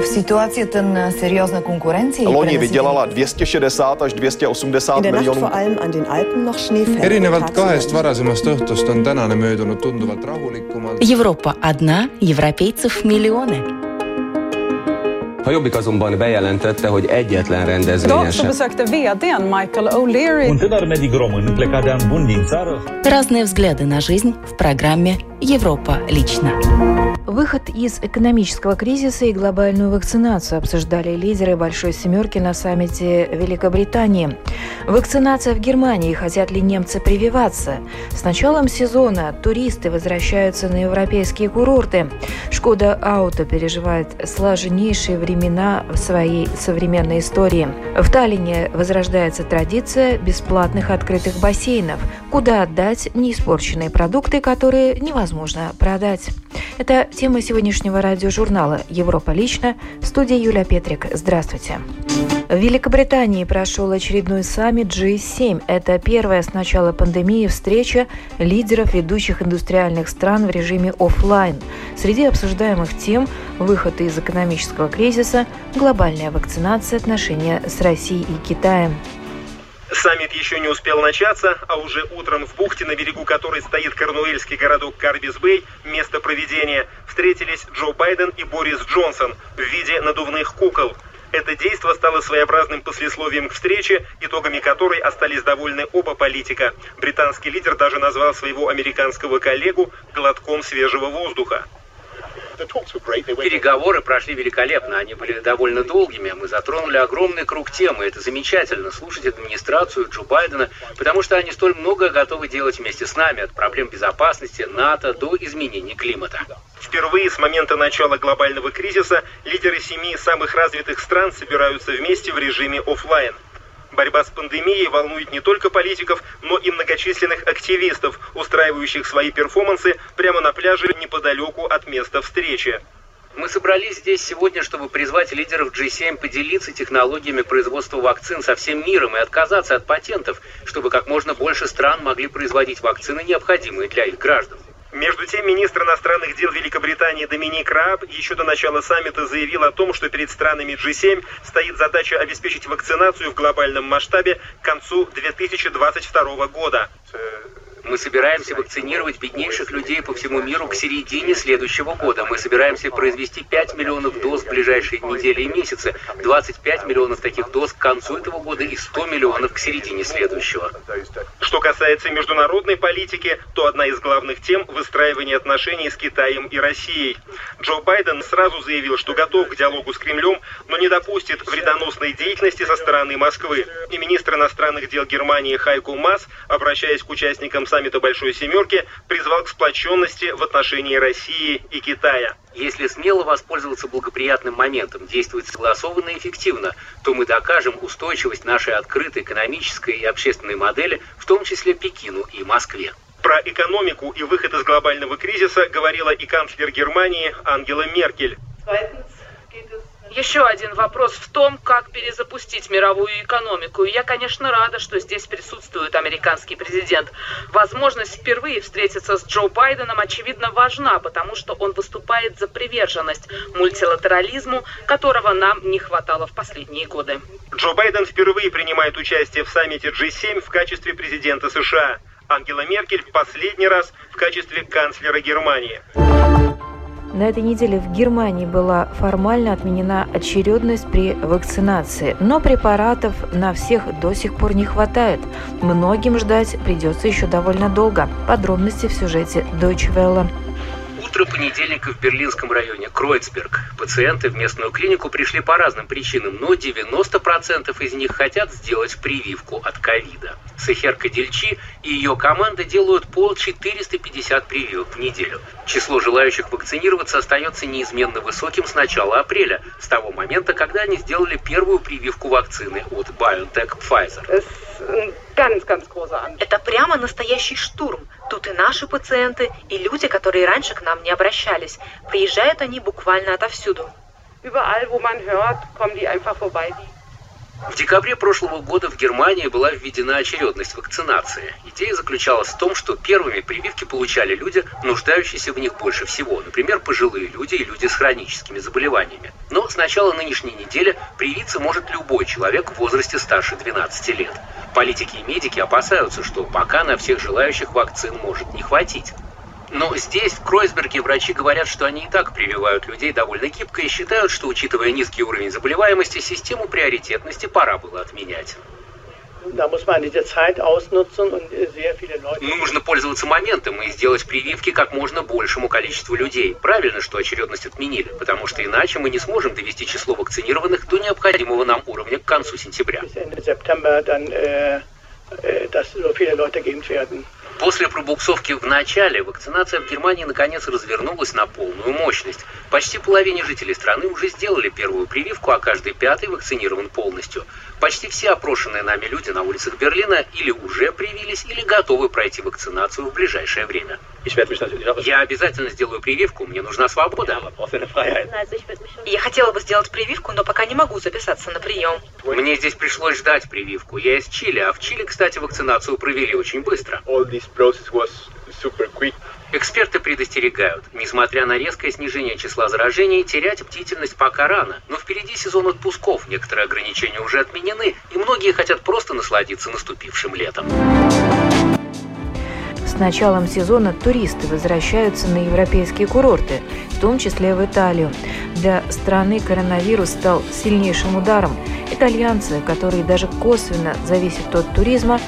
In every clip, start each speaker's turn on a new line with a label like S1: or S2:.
S1: В ситуацията на сериозна конкуренция...
S2: Loni vydělala 260 až 280 miljonů.
S3: erinevalt kahest varasemast õhtust on tänane möödunud tunduvalt rahulikumalt.
S4: Европа одна, европейцев миллионы.
S5: A Jobbik azonban bejelentette, hogy egyetlen rendezvényen
S6: vdn Michael O'Leary
S4: Разные взгляды на жизнь в программе «Европа лично».
S7: Выход из экономического кризиса и глобальную вакцинацию обсуждали лидеры Большой Семерки на саммите Великобритании. Вакцинация в Германии. Хотят ли немцы прививаться? С началом сезона туристы возвращаются на европейские курорты. Шкода Ауто переживает сложнейшие времена в своей современной истории. В Таллине возрождается традиция бесплатных открытых бассейнов, куда отдать неиспорченные продукты, которые невозможно продать. Это тема сегодняшнего радиожурнала «Европа лично». В студии Юлия Петрик. Здравствуйте. В Великобритании прошел очередной саммит G7. Это первая с начала пандемии встреча лидеров ведущих индустриальных стран в режиме офлайн. Среди обсуждаемых тем – выход из экономического кризиса, глобальная вакцинация, отношения с Россией и Китаем.
S8: Саммит еще не успел начаться, а уже утром в бухте, на берегу которой стоит корнуэльский городок Карбис-Бэй, место проведения, встретились Джо Байден и Борис Джонсон в виде надувных кукол. Это действо стало своеобразным послесловием к встрече, итогами которой остались довольны оба политика. Британский лидер даже назвал своего американского коллегу глотком свежего воздуха.
S9: Переговоры прошли великолепно, они были довольно долгими. Мы затронули огромный круг тем, и это замечательно слушать администрацию Джо Байдена, потому что они столь многое готовы делать вместе с нами, от проблем безопасности, НАТО до изменений климата.
S8: Впервые с момента начала глобального кризиса лидеры семи самых развитых стран собираются вместе в режиме офлайн. Борьба с пандемией волнует не только политиков, но и многочисленных активистов, устраивающих свои перформансы прямо на пляже неподалеку от места встречи.
S9: Мы собрались здесь сегодня, чтобы призвать лидеров G7 поделиться технологиями производства вакцин со всем миром и отказаться от патентов, чтобы как можно больше стран могли производить вакцины, необходимые для их граждан.
S8: Между тем, министр иностранных дел Великобритании Доминик Рааб еще до начала саммита заявил о том, что перед странами G7 стоит задача обеспечить вакцинацию в глобальном масштабе к концу 2022 года.
S9: Мы собираемся вакцинировать беднейших людей по всему миру к середине следующего года. Мы собираемся произвести 5 миллионов доз в ближайшие недели и месяцы, 25 миллионов таких доз к концу этого года и 100 миллионов к середине следующего.
S8: Что касается международной политики, то одна из главных тем – выстраивание отношений с Китаем и Россией. Джо Байден сразу заявил, что готов к диалогу с Кремлем, но не допустит вредоносной деятельности со стороны Москвы. И министр иностранных дел Германии Хайку Мас, обращаясь к участникам саммита Большой Семерки, призвал к сплоченности в отношении России и Китая.
S9: Если смело воспользоваться благоприятным моментом, действовать согласованно и эффективно, то мы докажем устойчивость нашей открытой экономической и общественной модели, в том числе Пекину и Москве.
S8: Про экономику и выход из глобального кризиса говорила и канцлер Германии Ангела Меркель.
S10: Еще один вопрос в том, как перезапустить мировую экономику. Я, конечно, рада, что здесь присутствует американский президент. Возможность впервые встретиться с Джо Байденом, очевидно, важна, потому что он выступает за приверженность мультилатерализму, которого нам не хватало в последние годы.
S8: Джо Байден впервые принимает участие в саммите G7 в качестве президента США. Ангела Меркель в последний раз в качестве канцлера Германии.
S7: На этой неделе в Германии была формально отменена очередность при вакцинации, но препаратов на всех до сих пор не хватает. Многим ждать придется еще довольно долго. Подробности в сюжете Deutsche Welle.
S9: Утро понедельника в берлинском районе Кройцберг. Пациенты в местную клинику пришли по разным причинам, но 90% из них хотят сделать прививку от ковида. Сахерка Дельчи и ее команда делают пол 450 прививок в неделю. Число желающих вакцинироваться остается неизменно высоким с начала апреля, с того момента, когда они сделали первую прививку вакцины от BioNTech Pfizer.
S11: Это прямо настоящий штурм. Тут и наши пациенты, и люди, которые раньше к нам не обращались. Приезжают они буквально отовсюду.
S9: В декабре прошлого года в Германии была введена очередность вакцинации. Идея заключалась в том, что первыми прививки получали люди, нуждающиеся в них больше всего, например, пожилые люди и люди с хроническими заболеваниями. Но с начала нынешней недели привиться может любой человек в возрасте старше 12 лет. Политики и медики опасаются, что пока на всех желающих вакцин может не хватить. Но здесь, в Кройсберге, врачи говорят, что они и так прививают людей довольно гибко и считают, что, учитывая низкий уровень заболеваемости, систему приоритетности пора было отменять. Нужно пользоваться моментом и сделать прививки как можно большему количеству людей. Правильно, что очередность отменили, потому что иначе мы не сможем довести число вакцинированных до необходимого нам уровня к концу сентября. После пробуксовки в начале вакцинация в Германии наконец развернулась на полную мощность. Почти половине жителей страны уже сделали первую прививку, а каждый пятый вакцинирован полностью. Почти все опрошенные нами люди на улицах Берлина или уже привились, или готовы пройти вакцинацию в ближайшее время. Я обязательно сделаю прививку, мне нужна свобода.
S11: Я хотела бы сделать прививку, но пока не могу записаться на прием.
S9: Мне здесь пришлось ждать прививку. Я из Чили, а в Чили, кстати, вакцинацию провели очень быстро. Эксперты предостерегают, несмотря на резкое снижение числа заражений, терять бдительность пока рано. Но впереди сезон отпусков, некоторые ограничения уже отменены, и многие хотят просто насладиться наступившим летом.
S7: С началом сезона туристы возвращаются на европейские курорты, в том числе в Италию. Для страны коронавирус стал сильнейшим ударом. Итальянцы, которые даже косвенно зависят от туризма,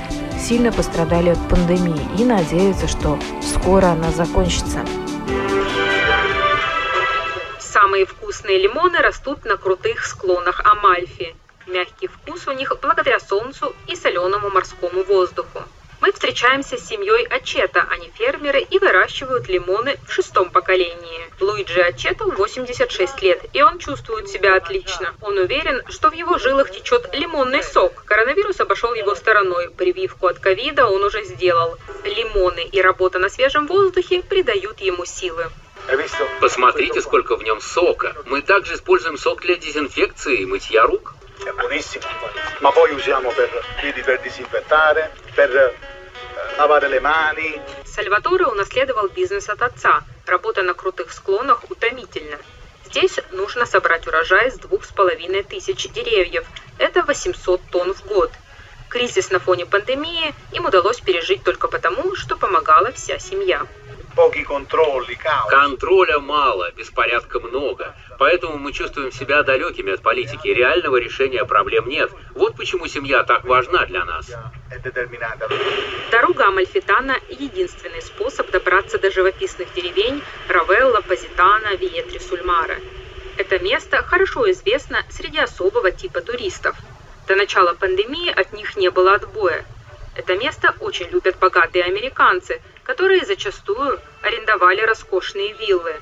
S7: сильно пострадали от пандемии и надеются, что скоро она закончится.
S12: Самые вкусные лимоны растут на крутых склонах Амальфи. Мягкий вкус у них благодаря солнцу и соленому морскому воздуху. Мы встречаемся с семьей Ачета, они фермеры и выращивают лимоны в шестом поколении. Луиджи Ачету 86 лет, и он чувствует себя отлично. Он уверен, что в его жилах течет лимонный сок. Коронавирус обошел его стороной. Прививку от ковида он уже сделал. Лимоны и работа на свежем воздухе придают ему силы.
S9: Посмотрите, сколько в нем сока. Мы также используем сок для дезинфекции и мытья рук.
S13: è buonissimo, ma poi usiamo per, quindi per disinfettare, per lavare le.
S12: Сальваторе унаследовал бизнес от отца. Работа на крутых склонах утомительна. Здесь нужно собрать урожай с двух с половиной тысяч деревьев. Это 800 тонн в год. Кризис на фоне пандемии им удалось пережить только потому, что помогала вся семья.
S9: Контроля мало, беспорядка много. Поэтому мы чувствуем себя далекими от политики. Реального решения проблем нет. Вот почему семья так важна для нас.
S12: Дорога Амальфитана – единственный способ добраться до живописных деревень Равелла, Позитана, Виетри, Сульмара. Это место хорошо известно среди особого типа туристов. До начала пандемии от них не было отбоя. Это место очень любят богатые американцы, которые зачастую арендовали роскошные виллы.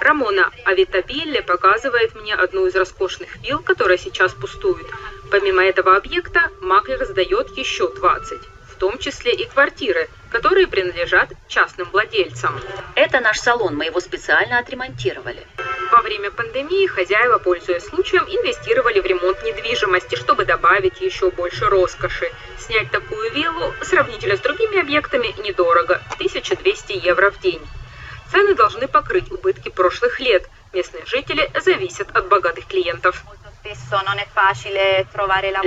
S12: Рамона Авитабилле показывает мне одну из роскошных вилл, которая сейчас пустует. Помимо этого объекта, Маклер сдает еще 20 в том числе и квартиры, которые принадлежат частным владельцам.
S14: Это наш салон, мы его специально отремонтировали.
S12: Во время пандемии хозяева, пользуясь случаем, инвестировали в ремонт недвижимости, чтобы добавить еще больше роскоши. Снять такую виллу сравнительно с другими объектами недорого – 1200 евро в день. Цены должны покрыть убытки прошлых лет. Местные жители зависят от богатых клиентов.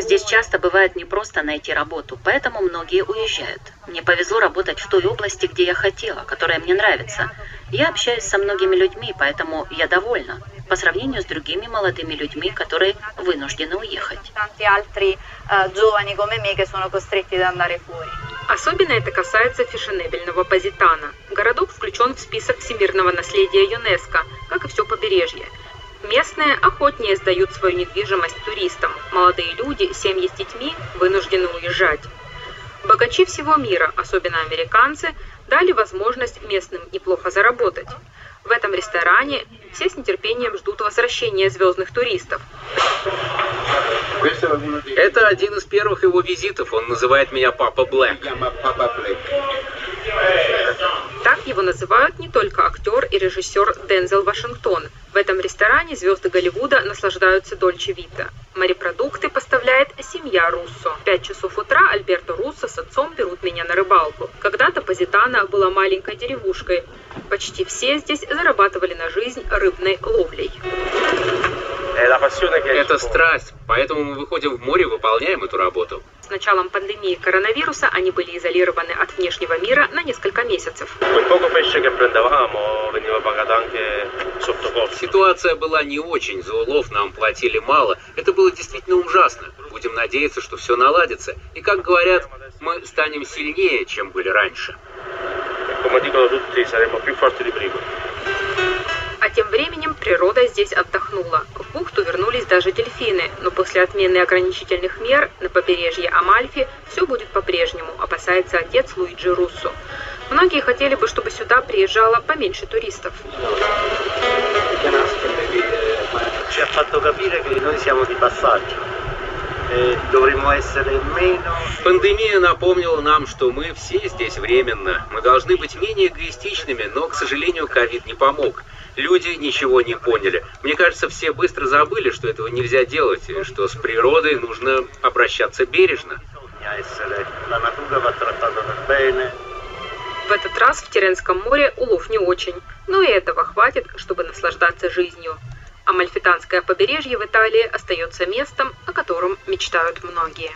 S14: Здесь часто бывает непросто найти работу, поэтому многие уезжают. Мне повезло работать в той области, где я хотела, которая мне нравится. Я общаюсь со многими людьми, поэтому я довольна. По сравнению с другими молодыми людьми, которые вынуждены уехать.
S12: Особенно это касается фешенебельного Позитана. Городок включен в список всемирного наследия ЮНЕСКо, как и все побережье. Местные охотнее сдают свою недвижимость туристам. Молодые люди, семьи с детьми вынуждены уезжать. Богачи всего мира, особенно американцы, дали возможность местным неплохо заработать. В этом ресторане все с нетерпением ждут возвращения звездных туристов.
S9: Это один из первых его визитов. Он называет меня Папа Блэк.
S12: Так его называют не только актер и режиссер Дензел Вашингтон. В этом ресторане звезды Голливуда наслаждаются Дольче Вита. Морепродукты поставляет семья Руссо. В 5 часов утра Альберто Руссо с отцом берут меня на рыбалку. Когда-то Позитана была маленькой деревушкой. Почти все здесь зарабатывали на жизнь рыбной ловлей.
S9: Это страсть, поэтому мы выходим в море и выполняем эту работу.
S12: С началом пандемии коронавируса они были изолированы от внешнего мира на несколько месяцев.
S9: Ситуация была не очень, за улов нам платили мало. Это было действительно ужасно. Будем надеяться, что все наладится. И, как говорят, мы станем сильнее, чем были раньше.
S12: А тем временем природа здесь отдохнула. В бухту вернулись даже дельфины, но после отмены ограничительных мер на побережье Амальфи все будет по-прежнему, опасается отец Луиджи Руссо. Многие хотели бы, чтобы сюда приезжало поменьше туристов.
S9: Пандемия напомнила нам, что мы все здесь временно. Мы должны быть менее эгоистичными, но, к сожалению, ковид не помог. Люди ничего не поняли. Мне кажется, все быстро забыли, что этого нельзя делать, и что с природой нужно обращаться бережно.
S12: В этот раз в Теренском море улов не очень, но и этого хватит, чтобы наслаждаться жизнью. Амальфитанское побережье в Италии остается местом, о котором мечтают многие.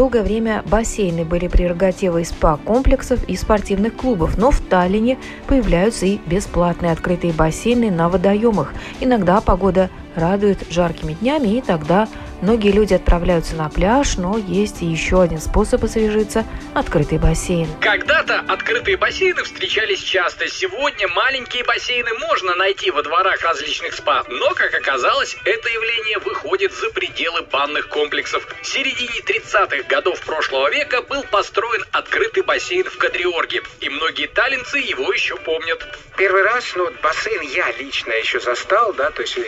S7: Долгое время бассейны были прерогативой спа-комплексов и спортивных клубов, но в Таллине появляются и бесплатные открытые бассейны на водоемах. Иногда погода радует жаркими днями, и тогда Многие люди отправляются на пляж, но есть и еще один способ освежиться – открытый бассейн.
S15: Когда-то открытые бассейны встречались часто. Сегодня маленькие бассейны можно найти во дворах различных спа. Но, как оказалось, это явление выходит за пределы банных комплексов. В середине 30-х годов прошлого века был построен открытый бассейн в Кадриорге. И многие таллинцы его еще помнят.
S16: Первый раз, ну, бассейн я лично еще застал, да, то есть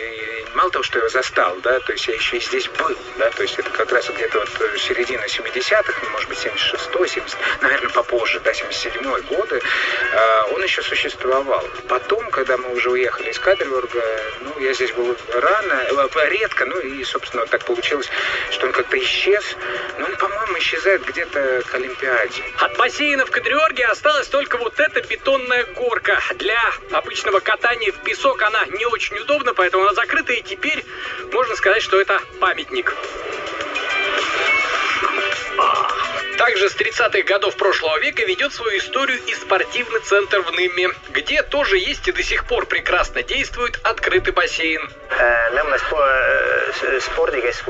S16: мало того, что я застал, да, то есть я еще и здесь был был, да, то есть это как раз где-то вот э, середина 70-х, ну, может быть, 76-й, 70 наверное, попозже, да, 77-й годы, э, он еще существовал. Потом, когда мы уже уехали из Кадриорга, ну, я здесь был рано, э, редко, ну, и, собственно, так получилось, что он как-то исчез, но он, по-моему, исчезает где-то к Олимпиаде.
S15: От бассейна в Кадриорге осталась только вот эта бетонная горка. Для обычного катания в песок она не очень удобна, поэтому она закрыта, и теперь можно сказать, что это памятник памятник. Также с 30-х годов прошлого века ведет свою историю и спортивный центр в Ныме, где тоже есть и до сих пор прекрасно действует открытый бассейн.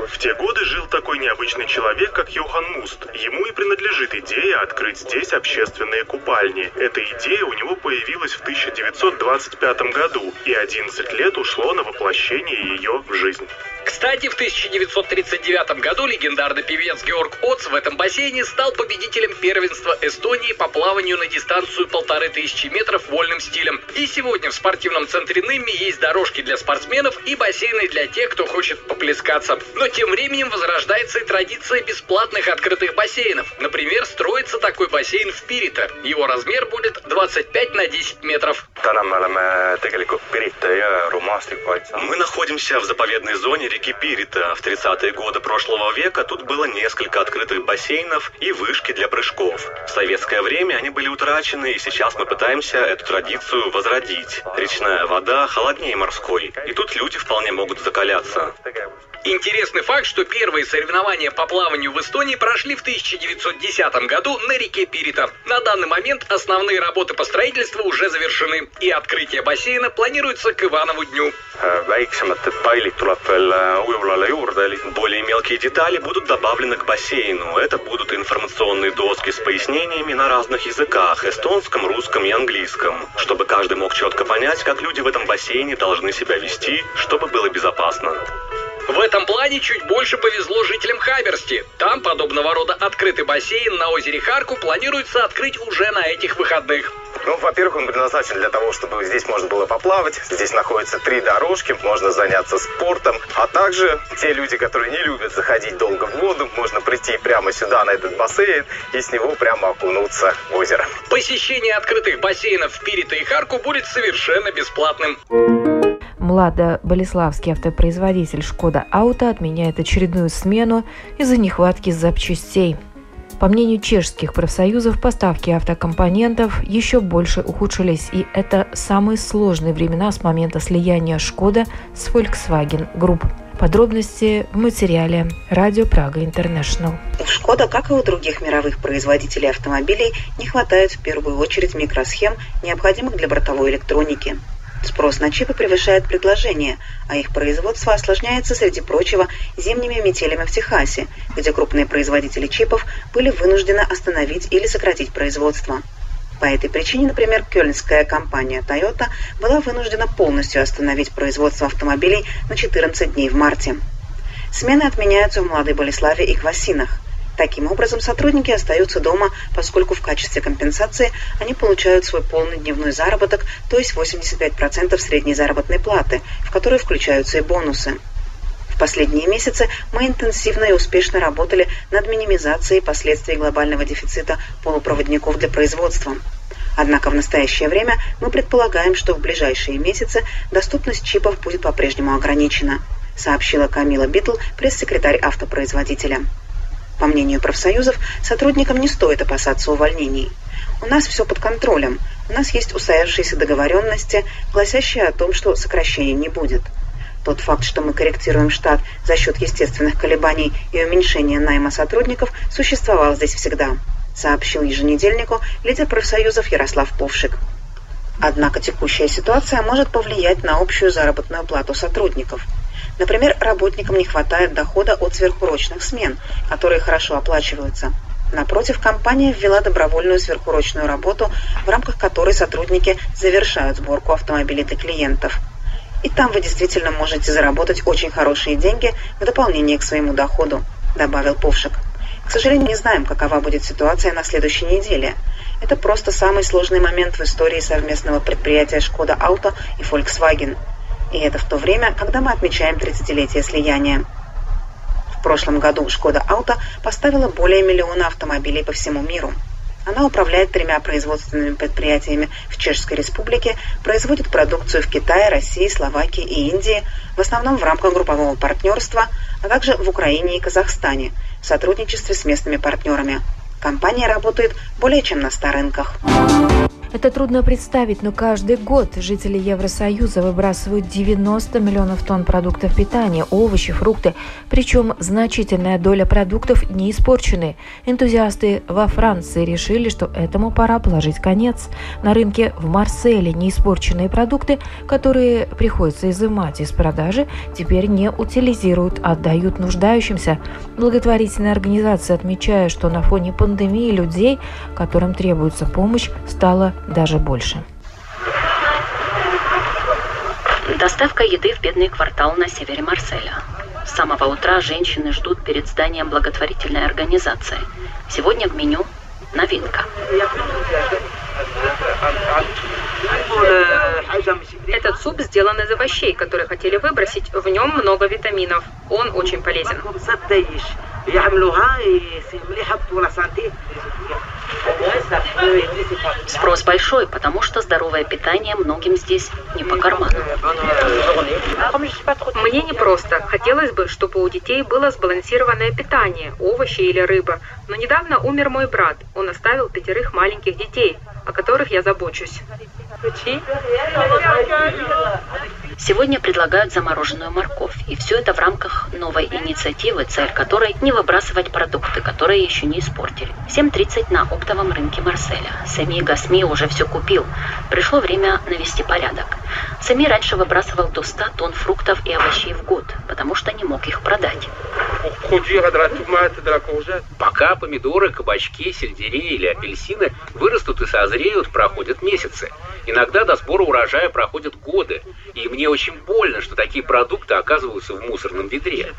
S8: В те годы жил такой необычный человек, как Йохан Муст. Ему и принадлежит идея открыть здесь общественные купальни. Эта идея у него появилась в 1925 году, и 11 лет ушло на воплощение ее в жизнь.
S15: Кстати, в 1939 году легендарный певец Георг Оц в этом бассейне стал победителем первенства Эстонии по плаванию на дистанцию полторы тысячи метров вольным стилем. И сегодня в спортивном центре Нымми есть дорожки для спортсменов и бассейны для тех, кто хочет поплескаться. Но тем временем возрождается и традиция бесплатных открытых бассейнов. Например, строится такой бассейн в Пирита. Его размер будет 25 на 10 метров.
S8: Мы находимся в заповедной зоне реки Пирита. В 30-е годы прошлого века тут было несколько открытых бассейнов и вышки для прыжков. В советское время они были утрачены, и сейчас мы пытаемся эту традицию возродить. Речная вода холоднее морской, и тут люди вполне могут закаляться.
S15: Интересный факт, что первые соревнования по плаванию в Эстонии прошли в 1910 году на реке Пирита. На данный момент основные работы по строительству уже завершены, и открытие бассейна планируется к Иванову дню.
S8: Более мелкие детали будут добавлены к бассейну. Это будут информационные доски с пояснениями на разных языках, эстонском, русском и английском, чтобы каждый мог четко понять, как люди в этом бассейне должны себя вести, чтобы было безопасно.
S15: В этом плане чуть больше повезло жителям Хаберсти. Там подобного рода открытый бассейн на озере Харку планируется открыть уже на этих выходных.
S17: Ну, во-первых, он предназначен для того, чтобы здесь можно было поплавать. Здесь находятся три дорожки, можно заняться спортом. А также те люди, которые не любят заходить долго в воду, можно прийти прямо сюда, на этот бассейн, и с него прямо окунуться в озеро.
S15: Посещение открытых бассейнов в Пирита и Харку будет совершенно бесплатным.
S7: Младо-Болеславский автопроизводитель «Шкода Ауто» отменяет очередную смену из-за нехватки запчастей. По мнению чешских профсоюзов, поставки автокомпонентов еще больше ухудшились, и это самые сложные времена с момента слияния «Шкода» с Volkswagen Group. Подробности в материале «Радио Прага Интернешнл».
S18: У «Шкода», как и у других мировых производителей автомобилей, не хватает в первую очередь микросхем, необходимых для бортовой электроники. Спрос на чипы превышает предложение, а их производство осложняется, среди прочего, зимними метелями в Техасе, где крупные производители чипов были вынуждены остановить или сократить производство. По этой причине, например, кёльнская компания Toyota была вынуждена полностью остановить производство автомобилей на 14 дней в марте. Смены отменяются в Молодой Болеславе и Квасинах. Таким образом, сотрудники остаются дома, поскольку в качестве компенсации они получают свой полный дневной заработок, то есть 85% средней заработной платы, в которой включаются и бонусы. В последние месяцы мы интенсивно и успешно работали над минимизацией последствий глобального дефицита полупроводников для производства. Однако в настоящее время мы предполагаем, что в ближайшие месяцы доступность чипов будет по-прежнему ограничена, сообщила Камила Битл, пресс-секретарь автопроизводителя. По мнению профсоюзов, сотрудникам не стоит опасаться увольнений. У нас все под контролем. У нас есть устоявшиеся договоренности, гласящие о том, что сокращений не будет. Тот факт, что мы корректируем штат за счет естественных колебаний и уменьшения найма сотрудников, существовал здесь всегда, сообщил еженедельнику лидер профсоюзов Ярослав Повшик. Однако текущая ситуация может повлиять на общую заработную плату сотрудников – Например, работникам не хватает дохода от сверхурочных смен, которые хорошо оплачиваются. Напротив, компания ввела добровольную сверхурочную работу, в рамках которой сотрудники завершают сборку автомобилей для клиентов. И там вы действительно можете заработать очень хорошие деньги в дополнение к своему доходу, добавил Повшик. К сожалению, не знаем, какова будет ситуация на следующей неделе. Это просто самый сложный момент в истории совместного предприятия «Шкода Ауто» и Volkswagen – и это в то время, когда мы отмечаем 30-летие слияния. В прошлом году «Шкода Ауто» поставила более миллиона автомобилей по всему миру. Она управляет тремя производственными предприятиями в Чешской Республике, производит продукцию в Китае, России, Словакии и Индии, в основном в рамках группового партнерства, а также в Украине и Казахстане в сотрудничестве с местными партнерами. Компания работает более чем на 100 рынках.
S7: Это трудно представить, но каждый год жители Евросоюза выбрасывают 90 миллионов тонн продуктов питания, овощи, фрукты, причем значительная доля продуктов не испорчены. Энтузиасты во Франции решили, что этому пора положить конец. На рынке в Марселе неиспорченные продукты, которые приходится изымать из продажи, теперь не утилизируют, а отдают нуждающимся. Благотворительная организация отмечает, что на фоне пандемии людей, которым требуется помощь, стало даже больше.
S14: Доставка еды в бедный квартал на севере Марселя. С самого утра женщины ждут перед зданием благотворительной организации. Сегодня в меню новинка.
S12: Этот суп сделан из овощей, которые хотели выбросить. В нем много витаминов. Он очень полезен.
S14: Спрос большой, потому что здоровое питание многим здесь не по карману.
S12: Мне не просто. Хотелось бы, чтобы у детей было сбалансированное питание, овощи или рыба. Но недавно умер мой брат. Он оставил пятерых маленьких детей, о которых я забочусь.
S14: Сегодня предлагают замороженную морковь, и все это в рамках новой инициативы, цель которой не выбрасывать продукты, которые еще не испортили. 7.30 на оптовом рынке Марселя. Сами Гасми уже все купил. Пришло время навести порядок. Сами раньше выбрасывал до 100 тонн фруктов и овощей в год, потому что не мог их продать.
S5: Пока помидоры, кабачки, сельдерей или апельсины вырастут и созреют, проходят месяцы. Иногда до сбора урожая проходят годы.
S9: И мне очень больно, что такие продукты оказываются в мусорном ведре.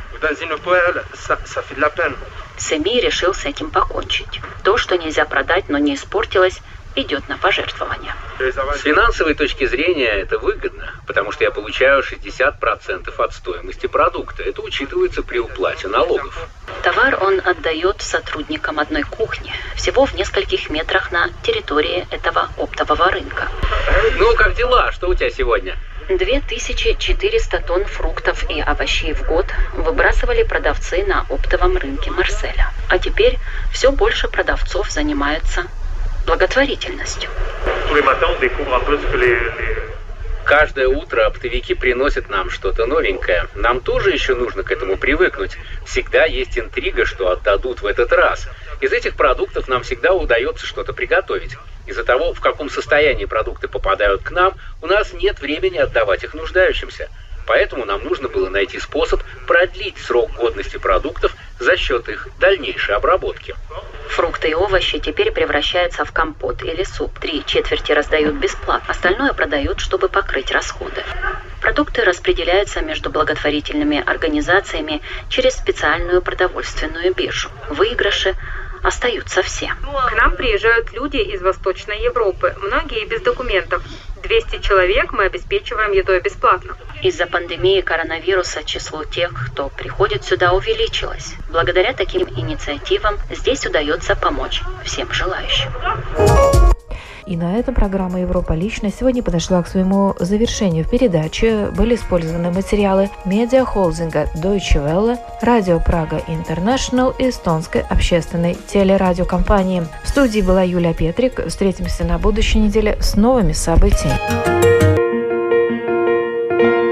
S14: Семи решил с этим покончить. То, что нельзя продать, но не испортилось, идет на пожертвования.
S9: С финансовой точки зрения это выгодно, потому что я получаю 60% от стоимости продукта. Это учитывается при уплате налогов.
S14: Товар он отдает сотрудникам одной кухни, всего в нескольких метрах на территории этого оптового рынка.
S9: Ну, как дела? Что у тебя сегодня?
S14: 2400 тонн фруктов и овощей в год выбрасывали продавцы на оптовом рынке Марселя. А теперь все больше продавцов занимаются благотворительностью.
S9: Каждое утро оптовики приносят нам что-то новенькое. Нам тоже еще нужно к этому привыкнуть. Всегда есть интрига, что отдадут в этот раз. Из этих продуктов нам всегда удается что-то приготовить. Из-за того, в каком состоянии продукты попадают к нам, у нас нет времени отдавать их нуждающимся. Поэтому нам нужно было найти способ продлить срок годности продуктов за счет их дальнейшей обработки.
S14: Фрукты и овощи теперь превращаются в компот или суп. Три четверти раздают бесплатно, остальное продают, чтобы покрыть расходы. Продукты распределяются между благотворительными организациями через специальную продовольственную биржу. Выигрыши остаются все.
S12: К нам приезжают люди из Восточной Европы, многие без документов. 200 человек мы обеспечиваем едой бесплатно.
S14: Из-за пандемии коронавируса число тех, кто приходит сюда, увеличилось. Благодаря таким инициативам здесь удается помочь всем желающим.
S7: И на этом программа «Европа лично» сегодня подошла к своему завершению. В передаче были использованы материалы медиахолдинга Deutsche Welle, Радио Прага Интернешнл и эстонской общественной телерадиокомпании. В студии была Юлия Петрик. Встретимся на будущей неделе с новыми событиями.